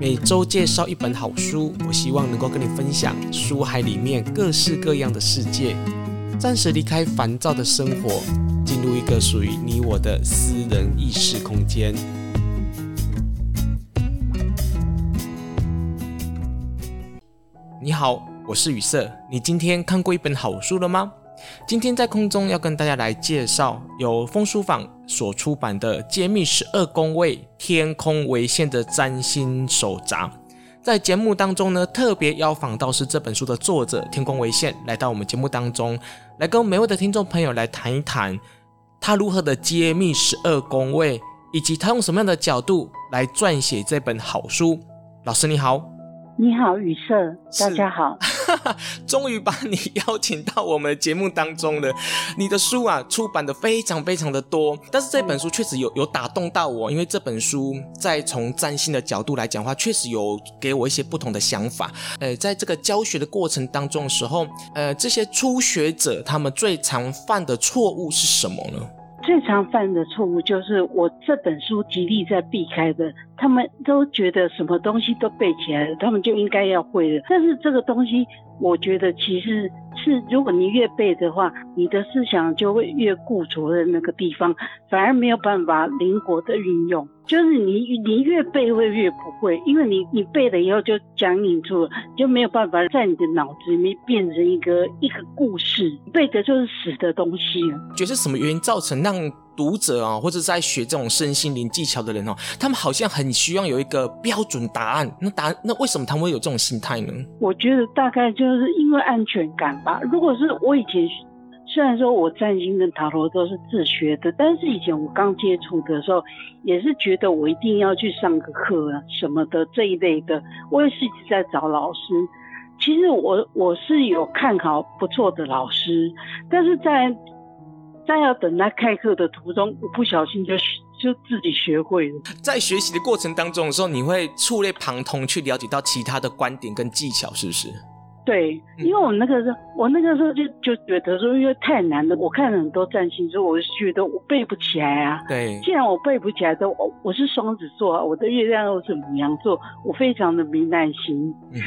每周介绍一本好书，我希望能够跟你分享书海里面各式各样的世界，暂时离开烦躁的生活，进入一个属于你我的私人意识空间。你好，我是雨色。你今天看过一本好书了吗？今天在空中要跟大家来介绍由风书坊所出版的《揭秘十二宫位天空为线的占星手札》。在节目当中呢，特别邀访到是这本书的作者天空为线来到我们节目当中，来跟每位的听众朋友来谈一谈他如何的揭秘十二宫位，以及他用什么样的角度来撰写这本好书。老师你好。你好，雨色，大家好。终于把你邀请到我们的节目当中了。你的书啊，出版的非常非常的多，但是这本书确实有有打动到我，因为这本书在从占星的角度来讲的话，确实有给我一些不同的想法。呃，在这个教学的过程当中的时候，呃，这些初学者他们最常犯的错误是什么呢？最常犯的错误就是我这本书极力在避开的。他们都觉得什么东西都背起来了，他们就应该要会了。但是这个东西，我觉得其实是，如果你越背的话，你的思想就会越固着的那个地方，反而没有办法灵活的运用。就是你你越背会越不会，因为你你背了以后就僵硬住了，就没有办法在你的脑子里面变成一个一个故事。背的就是死的东西。觉得是什么原因造成让读者啊，或者在学这种身心灵技巧的人哦，他们好像很。你需要有一个标准答案，那答案那为什么他们会有这种心态呢？我觉得大概就是因为安全感吧。如果是我以前，虽然说我占星跟塔罗都是自学的，但是以前我刚接触的时候，也是觉得我一定要去上个课啊什么的这一类的。我也是一直在找老师。其实我我是有看好不错的老师，但是在在要等他开课的途中，我不小心就。就自己学会了，在学习的过程当中的时候，你会触类旁通去了解到其他的观点跟技巧，是不是？对，因为我那个时候，我那个时候就就觉得说，因为太难了，我看了很多占星书，我就觉得我背不起来啊。对，既然我背不起来的，我我是双子座啊，我的月亮又是母羊座，我非常的没耐心，嗯、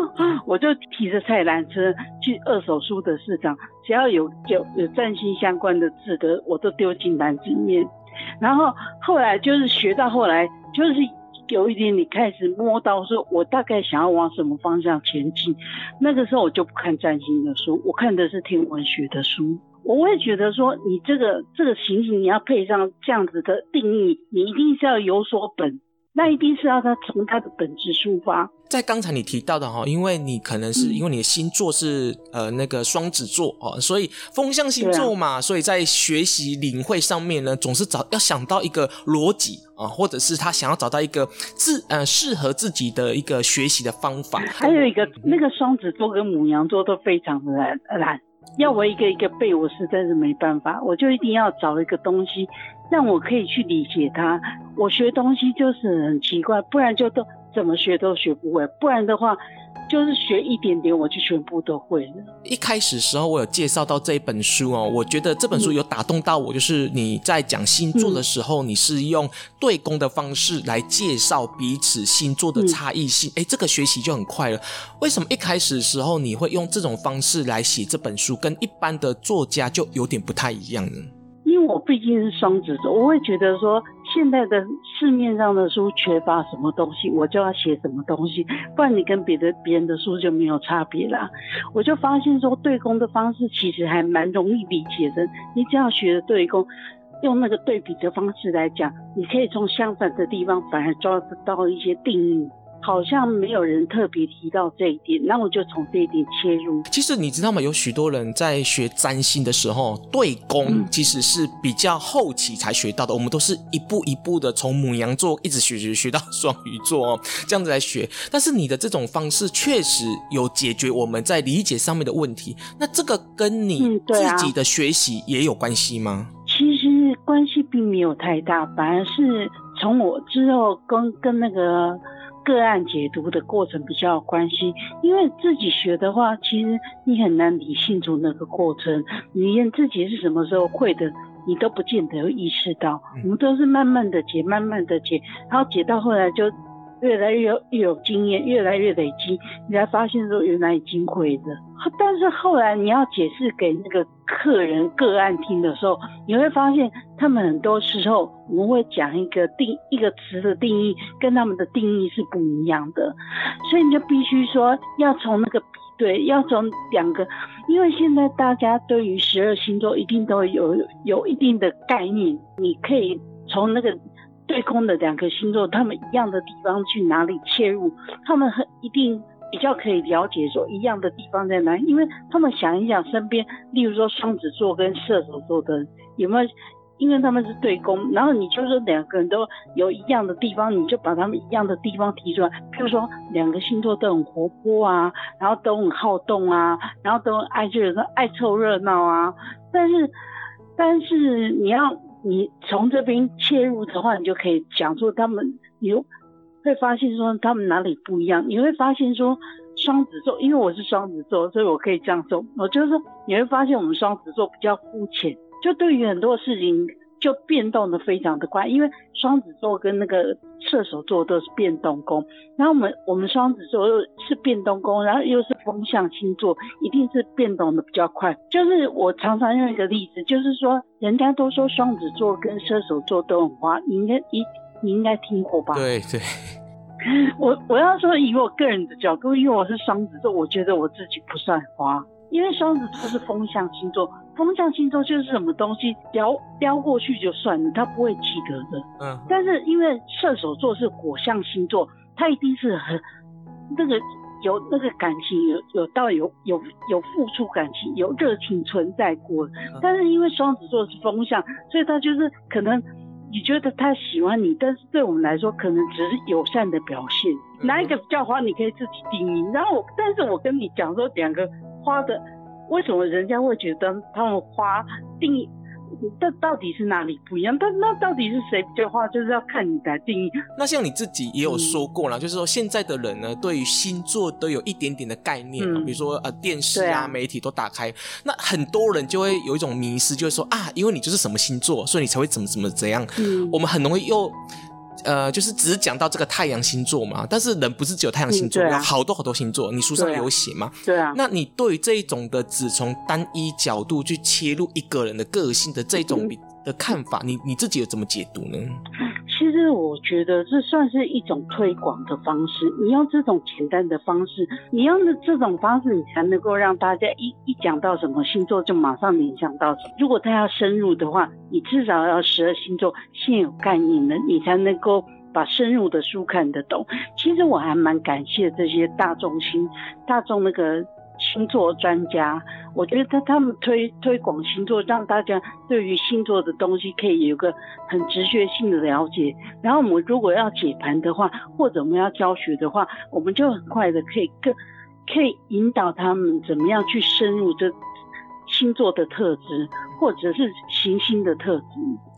我就提着菜篮车去二手书的市场，只要有有有占星相关的字的，我都丢进篮子里面。然后后来就是学到后来，就是有一点你开始摸到说，我大概想要往什么方向前进。那个时候我就不看占星的书，我看的是天文学的书。我会觉得说，你这个这个行星你要配上这样子的定义，你一定是要有所本。那一定是要他从他的本质出发。在刚才你提到的哈，因为你可能是因为你的星座是呃那个双子座哦，所以风象星座嘛，啊、所以在学习领会上面呢，总是找要想到一个逻辑啊，或者是他想要找到一个自呃适合自己的一个学习的方法。还有一个那个双子座跟母羊座都非常的懒懒，要我一个一个背，我实在是没办法，我就一定要找一个东西。让我可以去理解它。我学东西就是很奇怪，不然就都怎么学都学不会，不然的话就是学一点点我就全部都会了。一开始时候我有介绍到这一本书哦，我觉得这本书有打动到我，就是你在讲星座的时候，你是用对攻的方式来介绍彼此星座的差异性，诶，这个学习就很快了。为什么一开始的时候你会用这种方式来写这本书，跟一般的作家就有点不太一样呢？因为我毕竟是双子座，我会觉得说，现在的市面上的书缺乏什么东西，我就要写什么东西，不然你跟别的别人的书就没有差别啦。我就发现说，对攻的方式其实还蛮容易理解的，你只要学的对攻，用那个对比的方式来讲，你可以从相反的地方反而抓得到一些定义。好像没有人特别提到这一点，那我就从这一点切入。其实你知道吗？有许多人在学占星的时候，对宫其实是比较后期才学到的。嗯、我们都是一步一步的从母羊座一直学学学到双鱼座哦，这样子来学。但是你的这种方式确实有解决我们在理解上面的问题。那这个跟你自己的学习也有关系吗？嗯啊、其实关系并没有太大，反而是从我之后跟跟那个。个案解读的过程比较有关系，因为自己学的话，其实你很难理清楚那个过程，你连自己是什么时候会的，你都不见得有意识到。我们都是慢慢的解，慢慢的解，然后解到后来就越来越有越有经验，越来越累积，你才发现说原来已经会的。但是后来你要解释给那个客人个案听的时候，你会发现他们很多时候我们会讲一个定一个词的定义，跟他们的定义是不一样的，所以你就必须说要从那个比对，要从两个，因为现在大家对于十二星座一定都有有一定的概念，你可以从那个。对宫的两个星座，他们一样的地方去哪里切入，他们很一定比较可以了解说一样的地方在哪里，因为他们想一想身边，例如说双子座跟射手座的有没有，因为他们是对宫，然后你就说两个人都有一样的地方，你就把他们一样的地方提出来，譬如说两个星座都很活泼啊，然后都很好动啊，然后都爱就是爱凑热闹啊，但是但是你要。你从这边切入的话，你就可以讲出他们，你会发现说他们哪里不一样。你会发现说双子座，因为我是双子座，所以我可以这样说。我就是说你会发现我们双子座比较肤浅，就对于很多事情。就变动的非常的快，因为双子座跟那个射手座都是变动宫，然后我们我们双子座又是变动宫，然后又是风象星座，一定是变动的比较快。就是我常常用一个例子，就是说人家都说双子座跟射手座都很花，你应该一你应该听过吧？对对。我我要说以我个人的角度，因为我是双子座，我觉得我自己不算花。因为双子座是风象星座，风象星座就是什么东西撩撩过去就算了，他不会记得的。嗯。但是因为射手座是火象星座，他一定是很那个有那个感情，有有到有有有付出感情，有热情存在过。嗯。但是因为双子座是风象，所以他就是可能你觉得他喜欢你，但是对我们来说可能只是友善的表现。嗯。哪一个比较花，你可以自己定义。然后，但是我跟你讲说两个。花的，为什么人家会觉得他们花定义，这到底是哪里不一样？但那到底是谁比较花，就是要看你来定义。那像你自己也有说过了，嗯、就是说现在的人呢，对于星座都有一点点的概念，嗯、比如说呃电视啊，啊媒体都打开，那很多人就会有一种迷失，就是说啊，因为你就是什么星座，所以你才会怎么怎么怎样。嗯，我们很容易又。呃，就是只是讲到这个太阳星座嘛，但是人不是只有太阳星座，嗯啊、有好多好多星座。你书上有写吗？对啊。那你对于这一种的只从单一角度去切入一个人的个性的这种的看法，嗯、你你自己有怎么解读呢？我觉得这算是一种推广的方式。你用这种简单的方式，你用的这种方式，你才能够让大家一一讲到什么星座就马上联想到什么。如果他要深入的话，你至少要十二星座现有概念的，你才能够把深入的书看得懂。其实我还蛮感谢这些大众星、大众那个。星座专家，我觉得他他们推推广星座，让大家对于星座的东西可以有个很直觉性的了解。然后我们如果要解盘的话，或者我们要教学的话，我们就很快的可以更可以引导他们怎么样去深入这星座的特质，或者是行星的特质。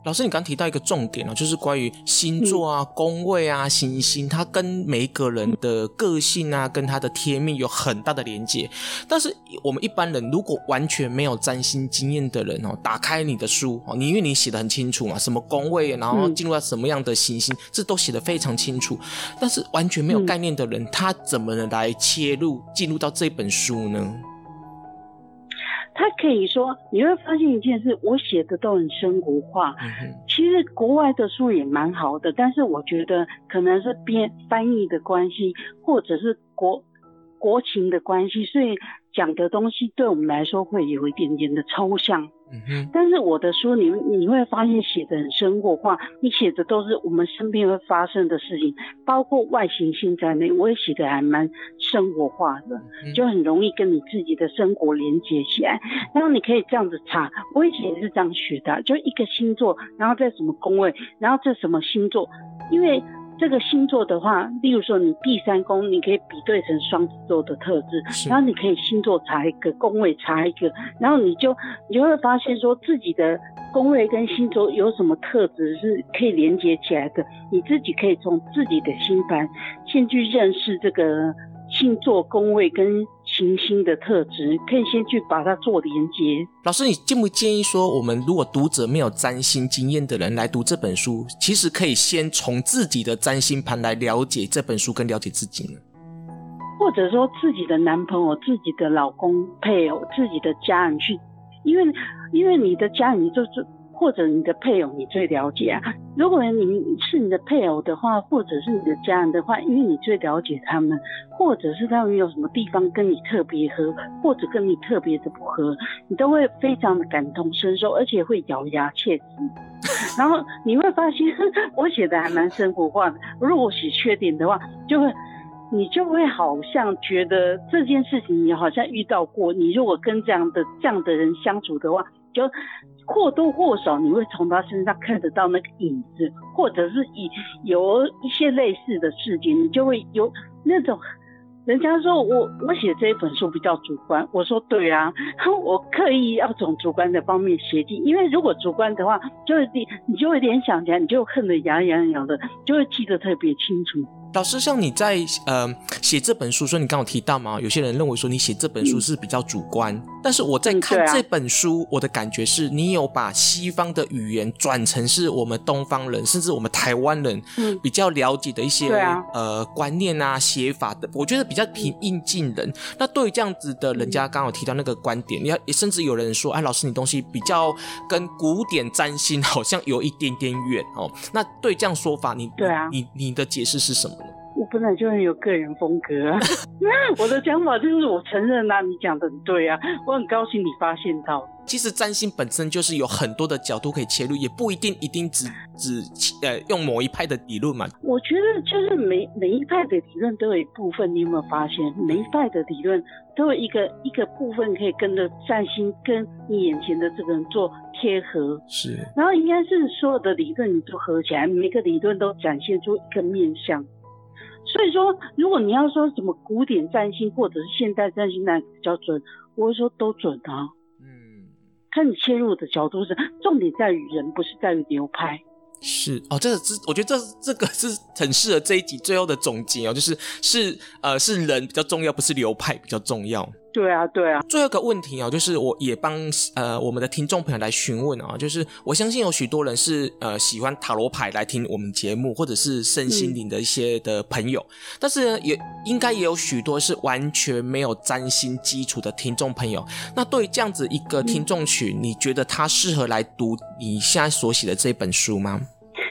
老师，你刚提到一个重点哦，就是关于星座啊、宫位啊、行星，它跟每一个人的个性啊，跟他的天命有很大的连接。但是我们一般人如果完全没有占星经验的人哦，打开你的书哦，你因为你写的很清楚嘛，什么宫位，然后进入到什么样的行星，这都写得非常清楚。但是完全没有概念的人，他怎么能来切入进入到这本书呢？他可以说，你会发现一件事，我写的都很生活化。其实国外的书也蛮好的，但是我觉得可能是编翻译的关系，或者是国国情的关系，所以讲的东西对我们来说会有一点点的抽象。但是我的书你你会发现写的很生活化，你写的都是我们身边会发生的事情，包括外行星在内，我也写的还蛮生活化的，就很容易跟你自己的生活连接起来。然后你可以这样子查，我以前也是这样学的，就一个星座，然后在什么宫位，然后这什么星座，因为。这个星座的话，例如说你第三宫，你可以比对成双子座的特质，然后你可以星座查一个，宫位查一个，然后你就你就会发现说自己的宫位跟星座有什么特质是可以连接起来的，你自己可以从自己的星盘先去认识这个星座宫位跟行星的特质，可以先去把它做连接。老师，你建不建议说，我们如果读者没有占星经验的人来读这本书，其实可以先从自己的占星盘来了解这本书，跟了解自己呢？或者说自己的男朋友、自己的老公、配偶、自己的家人去，因为因为你的家人就是。或者你的配偶你最了解啊。如果你是你的配偶的话，或者是你的家人的话，因为你最了解他们，或者是他们有什么地方跟你特别合，或者跟你特别的不合，你都会非常的感同身受，而且会咬牙切齿。然后你会发现，我写的还蛮生活化的。如果写缺点的话，就会你就会好像觉得这件事情你好像遇到过。你如果跟这样的这样的人相处的话，就。或多或少，你会从他身上看得到那个影子，或者是以有一些类似的事情，你就会有那种。人家说我我写这一本书比较主观，我说对啊，我刻意要从主观的方面写进，因为如果主观的话，就会你你就会联想起来，你就恨得牙痒痒的，就会记得特别清楚。老师，像你在呃写这本书，说你刚刚有提到嘛？有些人认为说你写这本书是比较主观，嗯、但是我在看这本书，嗯啊、我的感觉是你有把西方的语言转成是我们东方人，甚至我们台湾人比较了解的一些、呃观念啊写法的，我觉得比较平易近人。嗯、那对于这样子的人家，刚刚有提到那个观点，你要甚至有人说，哎，老师你东西比较跟古典占星好像有一点点远哦。那对这样说法，你对啊，你你的解释是什么？我本来就很有个人风格啊，我的想法就是我承认啊，你讲的很对啊，我很高兴你发现到。其实占星本身就是有很多的角度可以切入，也不一定一定只只呃用某一派的理论嘛。我觉得就是每每一派的理论都有一部分，你有没有发现？每一派的理论都有一个一个部分可以跟着占星跟你眼前的这个人做贴合。是。然后应该是所有的理论你都合起来，每个理论都展现出一个面向。所以说，如果你要说什么古典占星或者是现代占星哪个比较准，我会说都准啊。嗯，看你切入的角度是，重点在于人，不是在于流派。是哦，这个是我觉得这这个是很适合这一集最后的总结哦，就是是呃是人比较重要，不是流派比较重要。对啊，对啊。最后一个问题啊，就是我也帮呃我们的听众朋友来询问啊，就是我相信有许多人是呃喜欢塔罗牌来听我们节目，或者是身心灵的一些的朋友，嗯、但是呢也应该也有许多是完全没有占星基础的听众朋友。那对于这样子一个听众群，嗯、你觉得他适合来读你现在所写的这本书吗？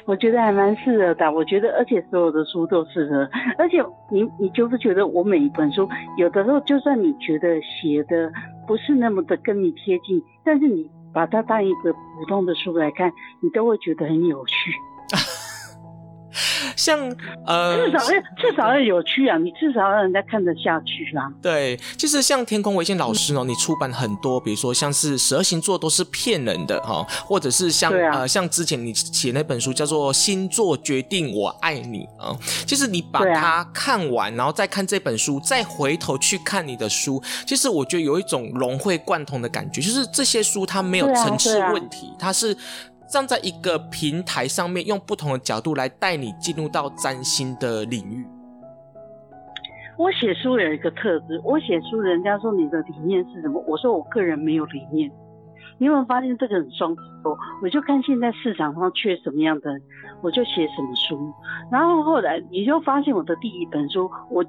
我觉得还蛮适合的，我觉得，而且所有的书都适合，而且你你就是觉得我每一本书，有的时候就算你觉得写的不是那么的跟你贴近，但是你把它当一个普通的书来看，你都会觉得很有趣。像呃，至少要至少要有趣啊，你至少让人家看得下去啊。对，其实像天空维信老师哦，嗯、你出版很多，比如说像是十二星座都是骗人的哈，或者是像、啊、呃像之前你写那本书叫做《星座决定我爱你》啊，其实你把它看完，然后再看这本书，再回头去看你的书，其实我觉得有一种融会贯通的感觉，就是这些书它没有层次问题，它是。站在一个平台上面，用不同的角度来带你进入到占星的领域。我写书有一个特质，我写书，人家说你的理念是什么？我说我个人没有理念。你有没有发现这个很双子座？我就看现在市场上缺什么样的，我就写什么书。然后后来你就发现我的第一本书，我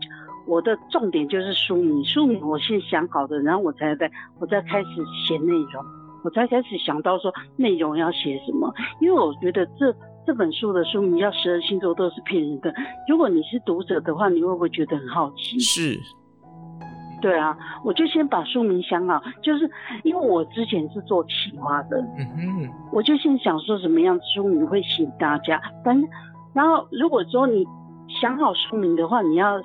我的重点就是书名，书名我先想好的，然后我才在我再开始写内容。我才开始想到说内容要写什么，因为我觉得这这本书的书名叫十二星座都是骗人的。如果你是读者的话，你会不会觉得很好奇？是，对啊，我就先把书名想好，就是因为我之前是做企划的，嗯哼，我就先想说什么样书名会吸引大家。反正，然后如果说你想好书名的话，你要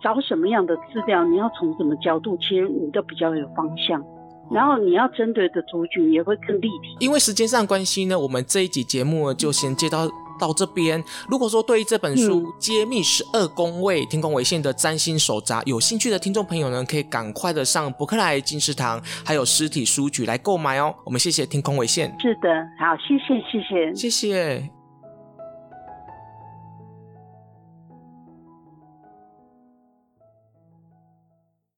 找什么样的资料，你要从什么角度切入，你都比较有方向。然后你要针对的族群也会更立体。因为时间上关系呢，我们这一集节目就先接到到这边。如果说对于这本书《揭秘十二宫位天空为线的占星手札》有兴趣的听众朋友呢，可以赶快的上博客来、金石堂还有实体书局来购买哦。我们谢谢天空为线。是的，好，谢谢，谢谢，谢谢。